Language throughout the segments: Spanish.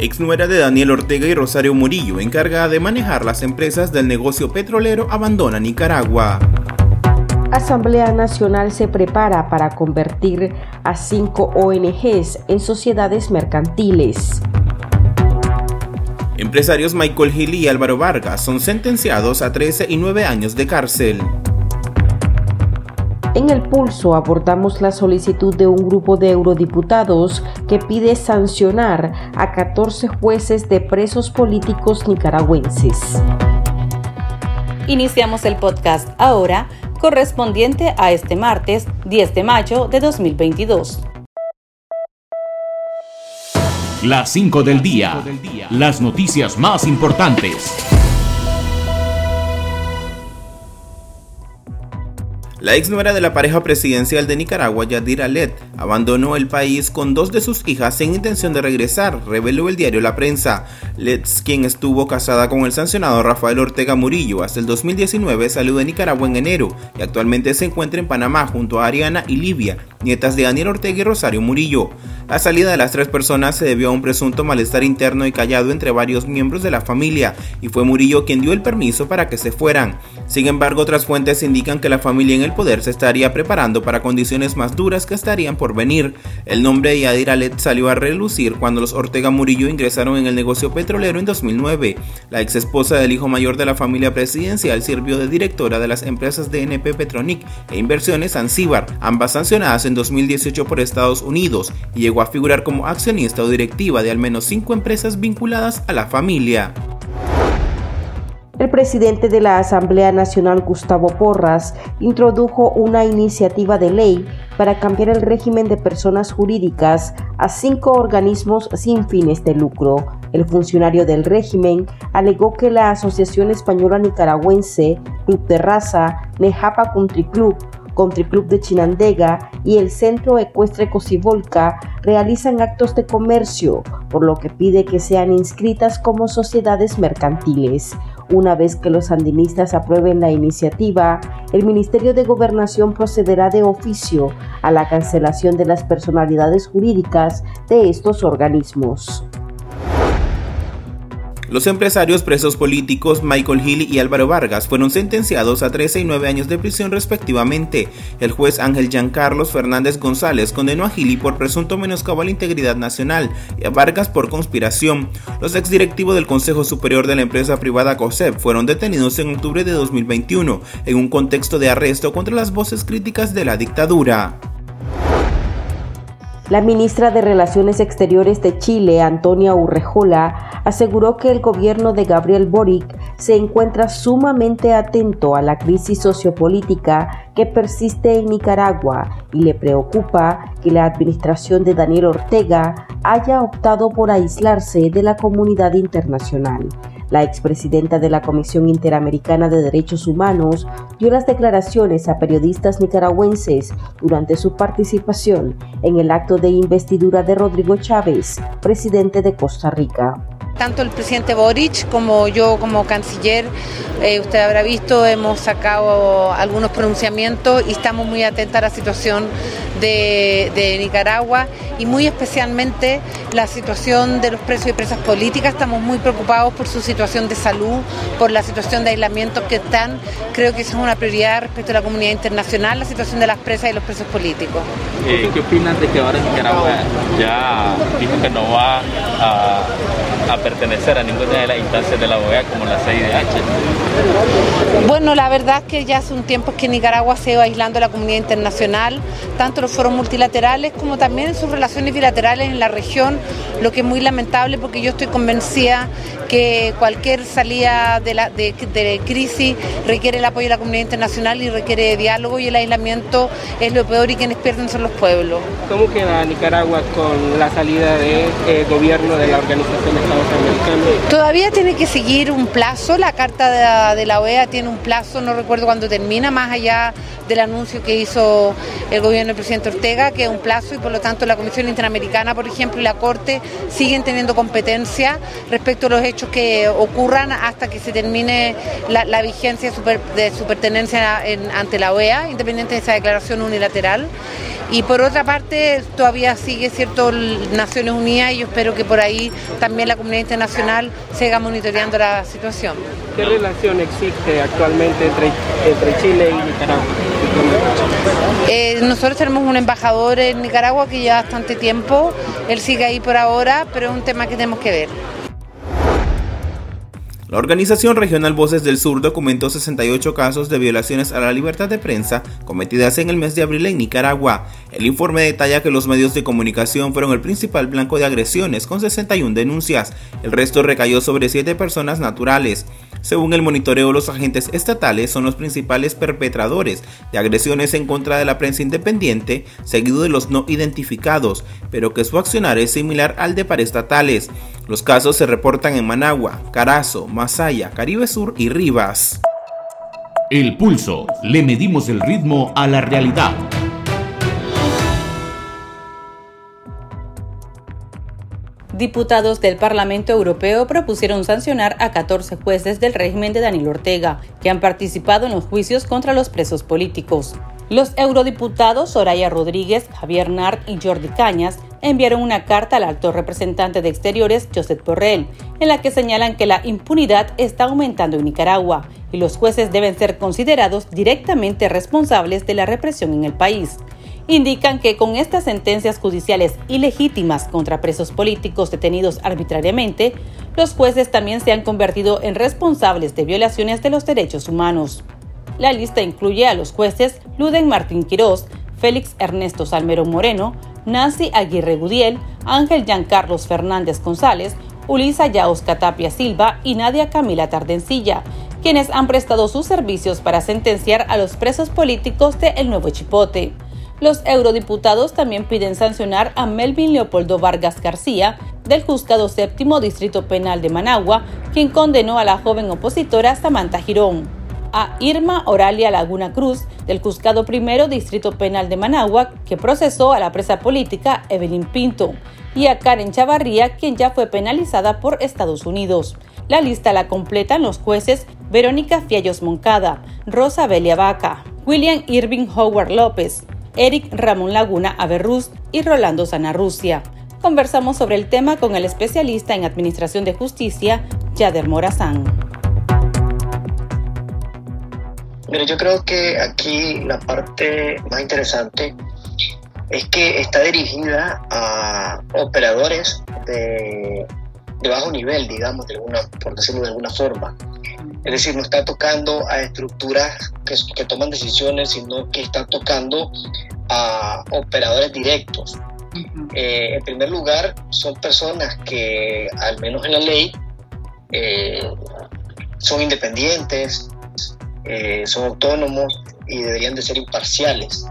ex nuera de Daniel Ortega y Rosario Murillo, encargada de manejar las empresas del negocio petrolero, abandona Nicaragua. Asamblea Nacional se prepara para convertir a cinco ONGs en sociedades mercantiles. Empresarios Michael Hill y Álvaro Vargas son sentenciados a 13 y 9 años de cárcel. En el pulso abordamos la solicitud de un grupo de eurodiputados que pide sancionar a 14 jueces de presos políticos nicaragüenses. Iniciamos el podcast ahora correspondiente a este martes 10 de mayo de 2022. Las 5 del día. Las noticias más importantes. La ex nuera de la pareja presidencial de Nicaragua, Yadira Let, abandonó el país con dos de sus hijas sin intención de regresar, reveló el diario La Prensa. Letts, quien estuvo casada con el sancionado Rafael Ortega Murillo hasta el 2019, salió de Nicaragua en enero y actualmente se encuentra en Panamá junto a Ariana y Livia, nietas de Daniel Ortega y Rosario Murillo. La salida de las tres personas se debió a un presunto malestar interno y callado entre varios miembros de la familia, y fue Murillo quien dio el permiso para que se fueran. Sin embargo, otras fuentes indican que la familia en el poder se estaría preparando para condiciones más duras que estarían por venir. El nombre de Yadir Alet salió a relucir cuando los Ortega Murillo ingresaron en el negocio petrolero en 2009. La ex esposa del hijo mayor de la familia presidencial sirvió de directora de las empresas DNP Petronic e Inversiones Zanzíbar, ambas sancionadas en 2018 por Estados Unidos, y llegó a figurar como accionista o directiva de al menos cinco empresas vinculadas a la familia. El presidente de la Asamblea Nacional, Gustavo Porras, introdujo una iniciativa de ley para cambiar el régimen de personas jurídicas a cinco organismos sin fines de lucro. El funcionario del régimen alegó que la Asociación Española Nicaragüense, Club de Raza, Nejapa Country Club, Country Club de Chinandega y el Centro Ecuestre Cosivolca realizan actos de comercio, por lo que pide que sean inscritas como sociedades mercantiles. Una vez que los sandinistas aprueben la iniciativa, el Ministerio de Gobernación procederá de oficio a la cancelación de las personalidades jurídicas de estos organismos. Los empresarios presos políticos Michael Hill y Álvaro Vargas fueron sentenciados a 13 y 9 años de prisión respectivamente. El juez Ángel Giancarlos Fernández González condenó a Gili por presunto menoscabo a la integridad nacional y a Vargas por conspiración. Los exdirectivos del Consejo Superior de la empresa privada COSEP fueron detenidos en octubre de 2021 en un contexto de arresto contra las voces críticas de la dictadura. La ministra de Relaciones Exteriores de Chile, Antonia Urrejola, aseguró que el gobierno de Gabriel Boric se encuentra sumamente atento a la crisis sociopolítica que persiste en Nicaragua y le preocupa que la administración de Daniel Ortega haya optado por aislarse de la comunidad internacional. La expresidenta de la Comisión Interamericana de Derechos Humanos dio las declaraciones a periodistas nicaragüenses durante su participación en el acto de investidura de Rodrigo Chávez, presidente de Costa Rica tanto el presidente Boric como yo como canciller, eh, usted habrá visto, hemos sacado algunos pronunciamientos y estamos muy atentos a la situación de, Nicaragua y muy especialmente la situación de los presos y presas políticas. Estamos muy preocupados por su situación de salud, por la situación de aislamiento que están. Creo que eso es una prioridad respecto a la comunidad internacional, la situación de las presas y los presos políticos. Eh, ¿Qué opinan de que ahora Nicaragua ya dijo que no va a a pertenecer a ninguna de las instancias de la OEA como la CIDH? Bueno, la verdad es que ya hace un tiempo que Nicaragua se va aislando de la comunidad internacional, tanto los foros multilaterales como también en sus relaciones bilaterales en la región, lo que es muy lamentable porque yo estoy convencida que cualquier salida de, la, de, crisis requiere el apoyo de la comunidad internacional y requiere diálogo y el aislamiento es lo peor y quienes pierden son los pueblos. ¿Cómo queda Nicaragua con la salida del de, eh, gobierno de la Organización de Estados? Todavía tiene que seguir un plazo, la carta de la, OEA tiene un plazo, no recuerdo cuándo termina, más allá del anuncio que hizo el gobierno del presidente Ortega, que es un plazo y por lo tanto la Comisión Interamericana, por ejemplo, y la Corte siguen teniendo competencia respecto a los hechos que ocurran hasta que se termine la, vigencia de su pertenencia ante la OEA, independiente de esa declaración unilateral. Y por otra parte, todavía sigue cierto Naciones Unidas y yo espero que por ahí también la comunidad internacional siga monitoreando la situación. ¿Qué relación existe actualmente entre, entre Chile y Nicaragua? Eh, nosotros tenemos un embajador en Nicaragua que lleva bastante tiempo, él sigue ahí por ahora, pero es un tema que tenemos que ver. La organización regional Voces del Sur documentó 68 casos de violaciones a la libertad de prensa cometidas en el mes de abril en Nicaragua. El informe detalla que los medios de comunicación fueron el principal blanco de agresiones con 61 denuncias. El resto recayó sobre 7 personas naturales. Según el monitoreo, los agentes estatales son los principales perpetradores de agresiones en contra de la prensa independiente, seguido de los no identificados, pero que su accionar es similar al de paraestatales. Los casos se reportan en Managua, Carazo, Masaya, Caribe Sur y Rivas. El pulso. Le medimos el ritmo a la realidad. Diputados del Parlamento Europeo propusieron sancionar a 14 jueces del régimen de Daniel Ortega, que han participado en los juicios contra los presos políticos. Los eurodiputados Soraya Rodríguez, Javier Nart y Jordi Cañas enviaron una carta al alto representante de Exteriores, Josep Borrell, en la que señalan que la impunidad está aumentando en Nicaragua y los jueces deben ser considerados directamente responsables de la represión en el país indican que con estas sentencias judiciales ilegítimas contra presos políticos detenidos arbitrariamente, los jueces también se han convertido en responsables de violaciones de los derechos humanos. La lista incluye a los jueces Luden Martín Quirós, Félix Ernesto Salmerón Moreno, Nancy Aguirre Gudiel, Ángel Carlos Fernández González, Ulisa Yaos Catapia Silva y Nadia Camila Tardencilla, quienes han prestado sus servicios para sentenciar a los presos políticos de El Nuevo Chipote. Los eurodiputados también piden sancionar a Melvin Leopoldo Vargas García, del Juzgado Séptimo Distrito Penal de Managua, quien condenó a la joven opositora Samantha Girón. A Irma Oralia Laguna Cruz, del Juzgado Primero Distrito Penal de Managua, que procesó a la presa política Evelyn Pinto. Y a Karen Chavarría, quien ya fue penalizada por Estados Unidos. La lista la completan los jueces Verónica Fiallos Moncada, Rosa Belia Vaca, William Irving Howard López, Eric Ramón Laguna Averruz y Rolando Sanarrucia. Conversamos sobre el tema con el especialista en Administración de Justicia, Yader Morazán. Mira, yo creo que aquí la parte más interesante es que está dirigida a operadores de, bajo nivel, digamos, de alguna, por decirlo de alguna forma. Es decir, no está tocando a estructuras que, que toman decisiones, sino que está tocando a operadores directos. Eh, en primer lugar, son personas que, al menos en la ley, eh, son independientes, eh, son autónomos y deberían de ser imparciales.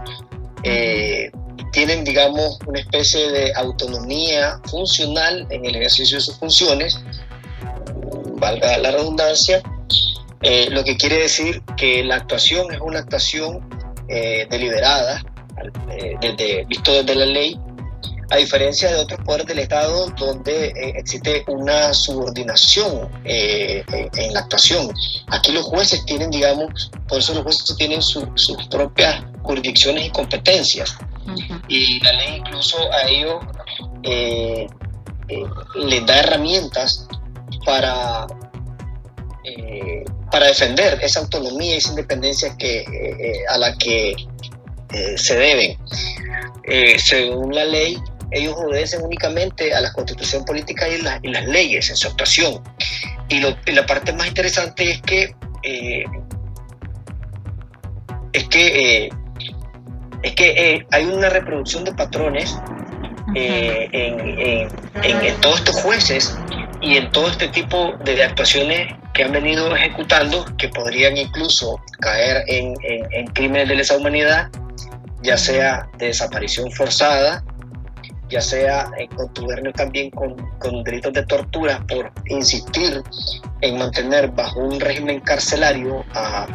tienen, digamos, una especie de autonomía funcional en el ejercicio de sus funciones, valga la redundancia, lo que quiere decir que la actuación es una actuación deliberada, eh, desde, visto desde la ley, a diferencia de otros poderes del Estado donde eh, existe una subordinación eh, en la actuación. Aquí los jueces tienen, digamos, por eso los jueces tienen sus propias jurisdicciones y competencias. Y la ley incluso a ellos les da herramientas para, para defender esa autonomía y esa independencia que, a la que eh, se deben. Eh, según la ley, ellos obedecen únicamente a la constitución política y, las leyes en su actuación. Y, la parte más interesante es que eh, es que es que hay una reproducción de patrones en, todos estos jueces y en todo este tipo de actuaciones que han venido ejecutando, que podrían incluso caer en, en, crímenes de lesa humanidad, ya sea de desaparición forzada, ya sea en contubernio también con, con, delitos de tortura por insistir en mantener bajo un régimen carcelario a,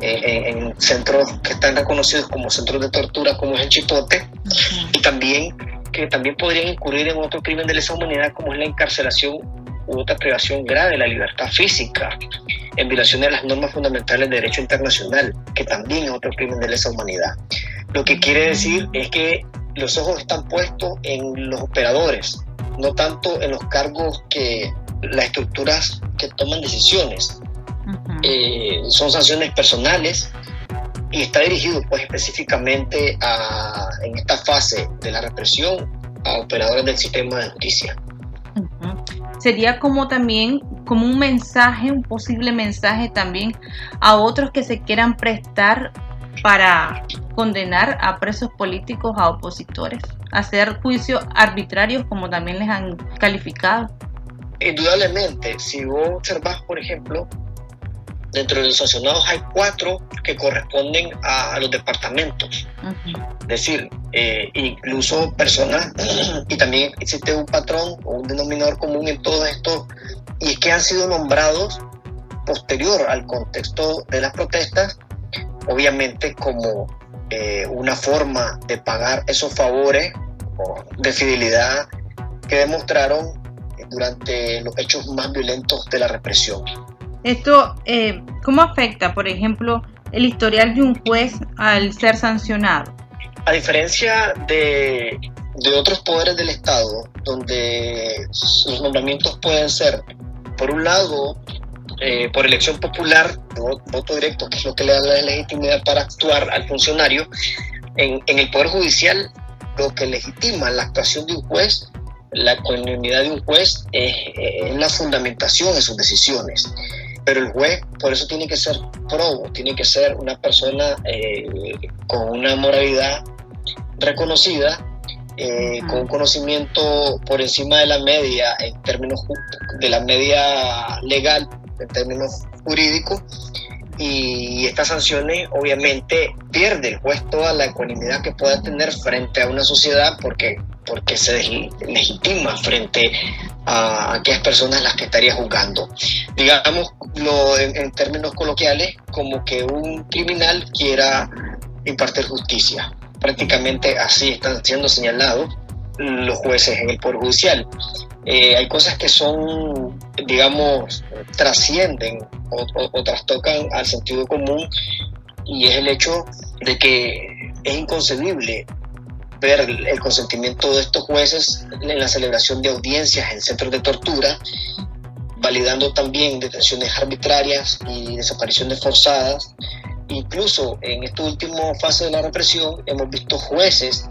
en, centros que están reconocidos como centros de tortura, como es el Chipote, y también que también podrían incurrir en otro crimen de lesa humanidad, como es la encarcelación u otra privación grave de la libertad física, en violación de las normas fundamentales del derecho internacional, que también es otro crimen de lesa humanidad. Lo que quiere decir es que los ojos están puestos en los operadores, no tanto en los cargos que las estructuras que toman decisiones. Eh, son sanciones personales y está dirigido pues específicamente a, en esta fase de la represión a operadores del sistema de justicia. Sería como también como un mensaje, un posible mensaje también a otros que se quieran prestar para condenar a presos políticos, a opositores, hacer juicios arbitrarios como también les han calificado. Indudablemente, si vos observas, por ejemplo, dentro de los sancionados hay cuatro que corresponden a, los departamentos. Es decir, eh, incluso personas, y también existe un patrón o un denominador común en todo esto, y es que han sido nombrados posterior al contexto de las protestas, obviamente como eh, una forma de pagar esos favores de fidelidad que demostraron durante los hechos más violentos de la represión. Esto, eh, ¿cómo afecta, por ejemplo, el historial de un juez al ser sancionado? A diferencia de, de otros poderes del Estado, donde sus nombramientos pueden ser, por un lado, eh, por elección popular, voto directo, que es lo que le da la legitimidad para actuar al funcionario, en, en el Poder Judicial lo que legitima la actuación de un juez la ecuanimidad de un juez es, es, la fundamentación de sus decisiones. Pero el juez por eso tiene que ser probo, tiene que ser una persona eh, con una moralidad reconocida, eh, con un conocimiento por encima de la media en términos de la media legal, en términos jurídicos, y estas sanciones obviamente pierde el juez toda la ecuanimidad que pueda tener frente a una sociedad porque, porque se legitima frente a aquellas personas las que estaría juzgando. Digámoslo en, en términos coloquiales, como que un criminal quiera impartir justicia. Prácticamente así están siendo señalados los jueces en el Poder Judicial. Eh, hay cosas que son, digamos, trascienden o, o, trastocan al sentido común y es el hecho de que es inconcebible ver el consentimiento de estos jueces en la celebración de audiencias en centros de tortura, validando también detenciones arbitrarias y desapariciones forzadas. Incluso en esta última fase de la represión hemos visto jueces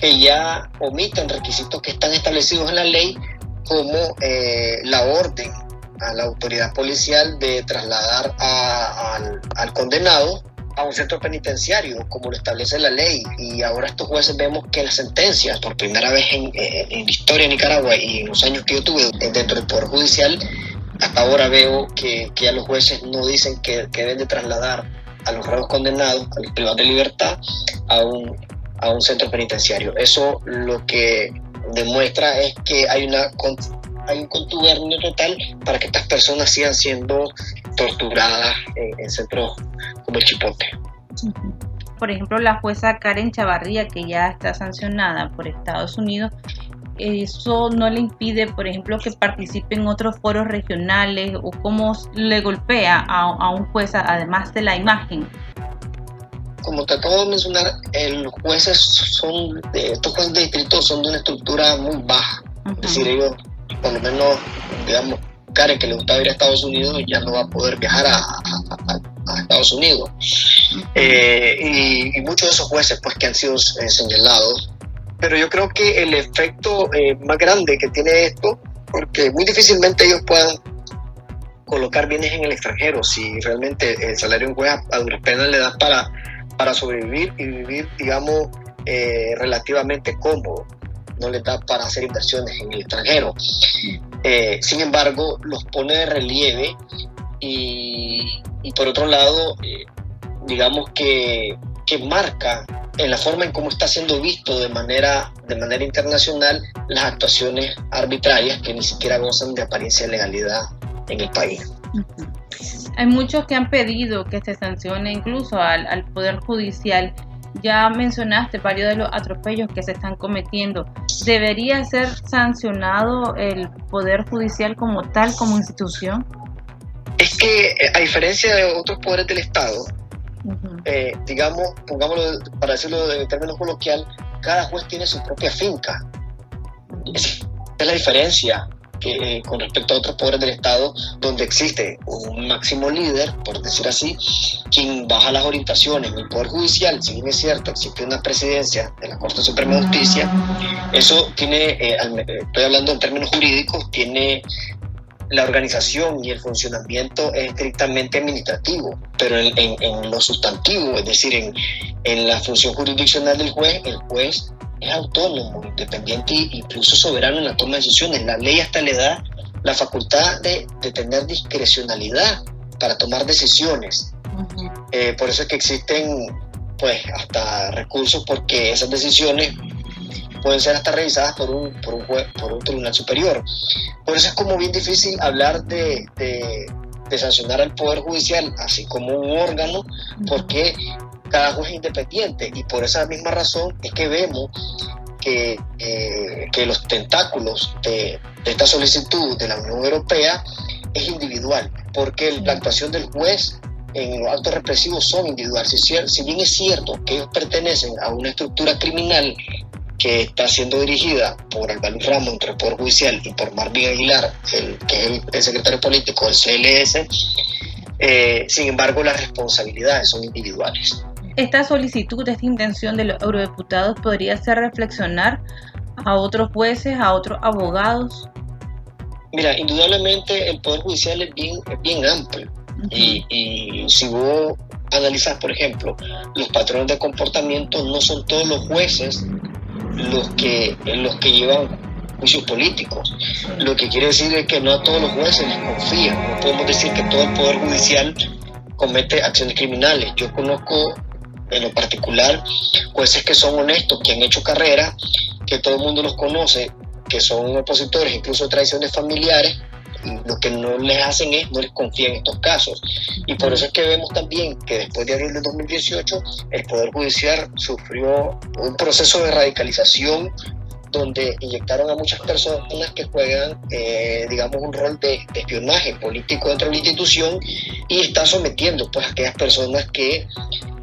que ya omiten requisitos que están establecidos en la ley, como eh, la orden a la autoridad policial de trasladar al, al condenado a un centro penitenciario, como lo establece la ley. Y ahora estos jueces vemos que las sentencias, por primera vez en, eh, la historia de Nicaragua y en los años que yo tuve dentro del Poder Judicial, hasta ahora veo que, que los jueces no dicen que, que deben de trasladar a los reos condenados, a los privados de libertad, a un, a un centro penitenciario. Eso lo que demuestra es que hay una hay un contubernio total para que estas personas sigan siendo torturadas en, centros como el Chipote. Por ejemplo, la jueza Karen Chavarría, que ya está sancionada por Estados Unidos, eso no le impide, por ejemplo, que participe en otros foros regionales o cómo le golpea a, un juez además de la imagen. Como te acabo de mencionar, los jueces son, estos jueces de distrito son de una estructura muy baja. Es decir, ellos, por lo menos, digamos, Karen que le gustaba ir a Estados Unidos ya no va a poder viajar a, Estados Unidos. Eh, y, muchos de esos jueces pues que han sido eh, señalados. Pero yo creo que el efecto eh, más grande que tiene esto, porque muy difícilmente ellos puedan colocar bienes en el extranjero si realmente el salario en juez a duras penas le da para, para sobrevivir y vivir, digamos, relativamente cómodo no le da para hacer inversiones en el extranjero. Eh, sin embargo, los pone de relieve y, por otro lado, eh, digamos que, que marca en la forma en cómo está siendo visto de manera, de manera internacional las actuaciones arbitrarias que ni siquiera gozan de apariencia de legalidad en el país. Hay muchos que han pedido que se sancione incluso al, al Poder Judicial. Ya mencionaste varios de los atropellos que se están cometiendo. ¿Debería ser sancionado el Poder Judicial como tal, como institución? Es que, eh, a diferencia de otros poderes del Estado, eh, digamos, pongámoslo para decirlo en términos coloquial, cada juez tiene su propia finca. Esa es la diferencia que, eh, con respecto a otros poderes del Estado, donde existe un máximo líder, por decir así, quien baja las orientaciones. En el Poder Judicial, si bien es cierto, existe una presidencia de la Corte Suprema de Justicia, eso tiene, eh, estoy hablando en términos jurídicos, tiene la organización y el funcionamiento es estrictamente administrativo, pero en, en, lo sustantivo, es decir, en, en, la función jurisdiccional del juez, el juez es autónomo, independiente e incluso soberano en la toma de decisiones. La ley hasta le da la facultad de, de tener discrecionalidad para tomar decisiones. Eh, por eso es que existen pues hasta recursos porque esas decisiones pueden ser hasta revisadas por un, por un, juez, por un tribunal superior. Por eso es como bien difícil hablar de, de, sancionar al Poder Judicial, así como un órgano, porque cada juez es independiente y por esa misma razón es que vemos que, eh, que los tentáculos de, de, esta solicitud de la Unión Europea es individual, porque la actuación del juez en los actos represivos son individuales. Si, si bien es cierto que ellos pertenecen a una estructura criminal que está siendo dirigida por Alvaro Ramos entre el Poder Judicial y por Marvin Aguilar, el, que es el, secretario político del CLS, eh, sin embargo las responsabilidades son individuales. Esta solicitud, esta intención de los eurodiputados podría hacer reflexionar a otros jueces, a otros abogados. Mira, indudablemente el Poder Judicial es bien, bien amplio y, y si vos analizas, por ejemplo, los patrones de comportamiento, no son todos los jueces los que, los que llevan juicios políticos. Lo que quiere decir es que no a todos los jueces les confían. No podemos decir que todo el Poder Judicial comete acciones criminales. Yo conozco en lo particular jueces que son honestos, que han hecho carrera, que todo el mundo los conoce, que son opositores, incluso traiciones familiares, lo que no les hacen es no les confían en estos casos. Y por eso es que vemos también que después de abril de 2018 el Poder Judicial sufrió un proceso de radicalización donde inyectaron a muchas personas que juegan, eh, digamos, un rol de, espionaje político dentro de la institución y está sometiendo pues, a aquellas personas que,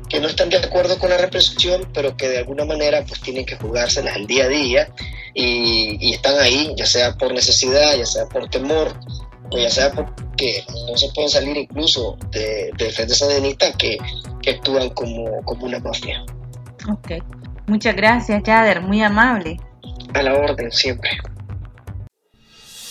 que no están de acuerdo con la represión, pero que de alguna manera pues, tienen que jugárselas al día a día y, están ahí, ya sea por necesidad, ya sea por temor, o ya sea porque no se pueden salir incluso de, de defensa sandinista que, que actúan como, como una mafia. Ok, muchas gracias, Jader, muy amable. A la orden, siempre.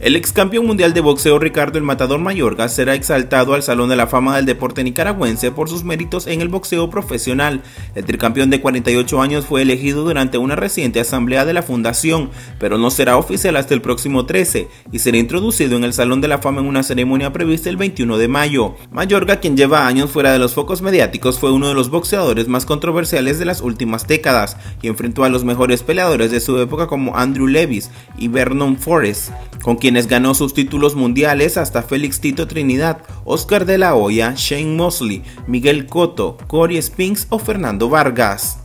El ex campeón mundial de boxeo Ricardo el Matador Mayorga será exaltado al Salón de la Fama del Deporte Nicaragüense por sus méritos en el boxeo profesional. El tricampeón de 48 años fue elegido durante una reciente asamblea de la fundación, pero no será oficial hasta el próximo 13 y será introducido en el Salón de la Fama en una ceremonia prevista el 21 de mayo. Mayorga, quien lleva años fuera de los focos mediáticos, fue uno de los boxeadores más controversiales de las últimas décadas y enfrentó a los mejores peleadores de su época como Andrew Levis y Vernon Forrest, con quien ganó sus títulos mundiales hasta Félix Tito Trinidad, Oscar de la Hoya, Shane Mosley, Miguel Cotto, Corey Spinks o Fernando Vargas.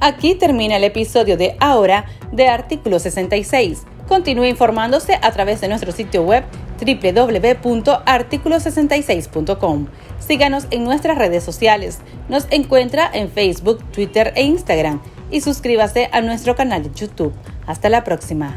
Aquí termina el episodio de Ahora de Artículo 66. Continúe informándose a través de nuestro sitio web www.articulo66.com. Síganos en nuestras redes sociales. Nos encuentra en Facebook, Twitter e Instagram y suscríbase a nuestro canal de YouTube. Hasta la próxima.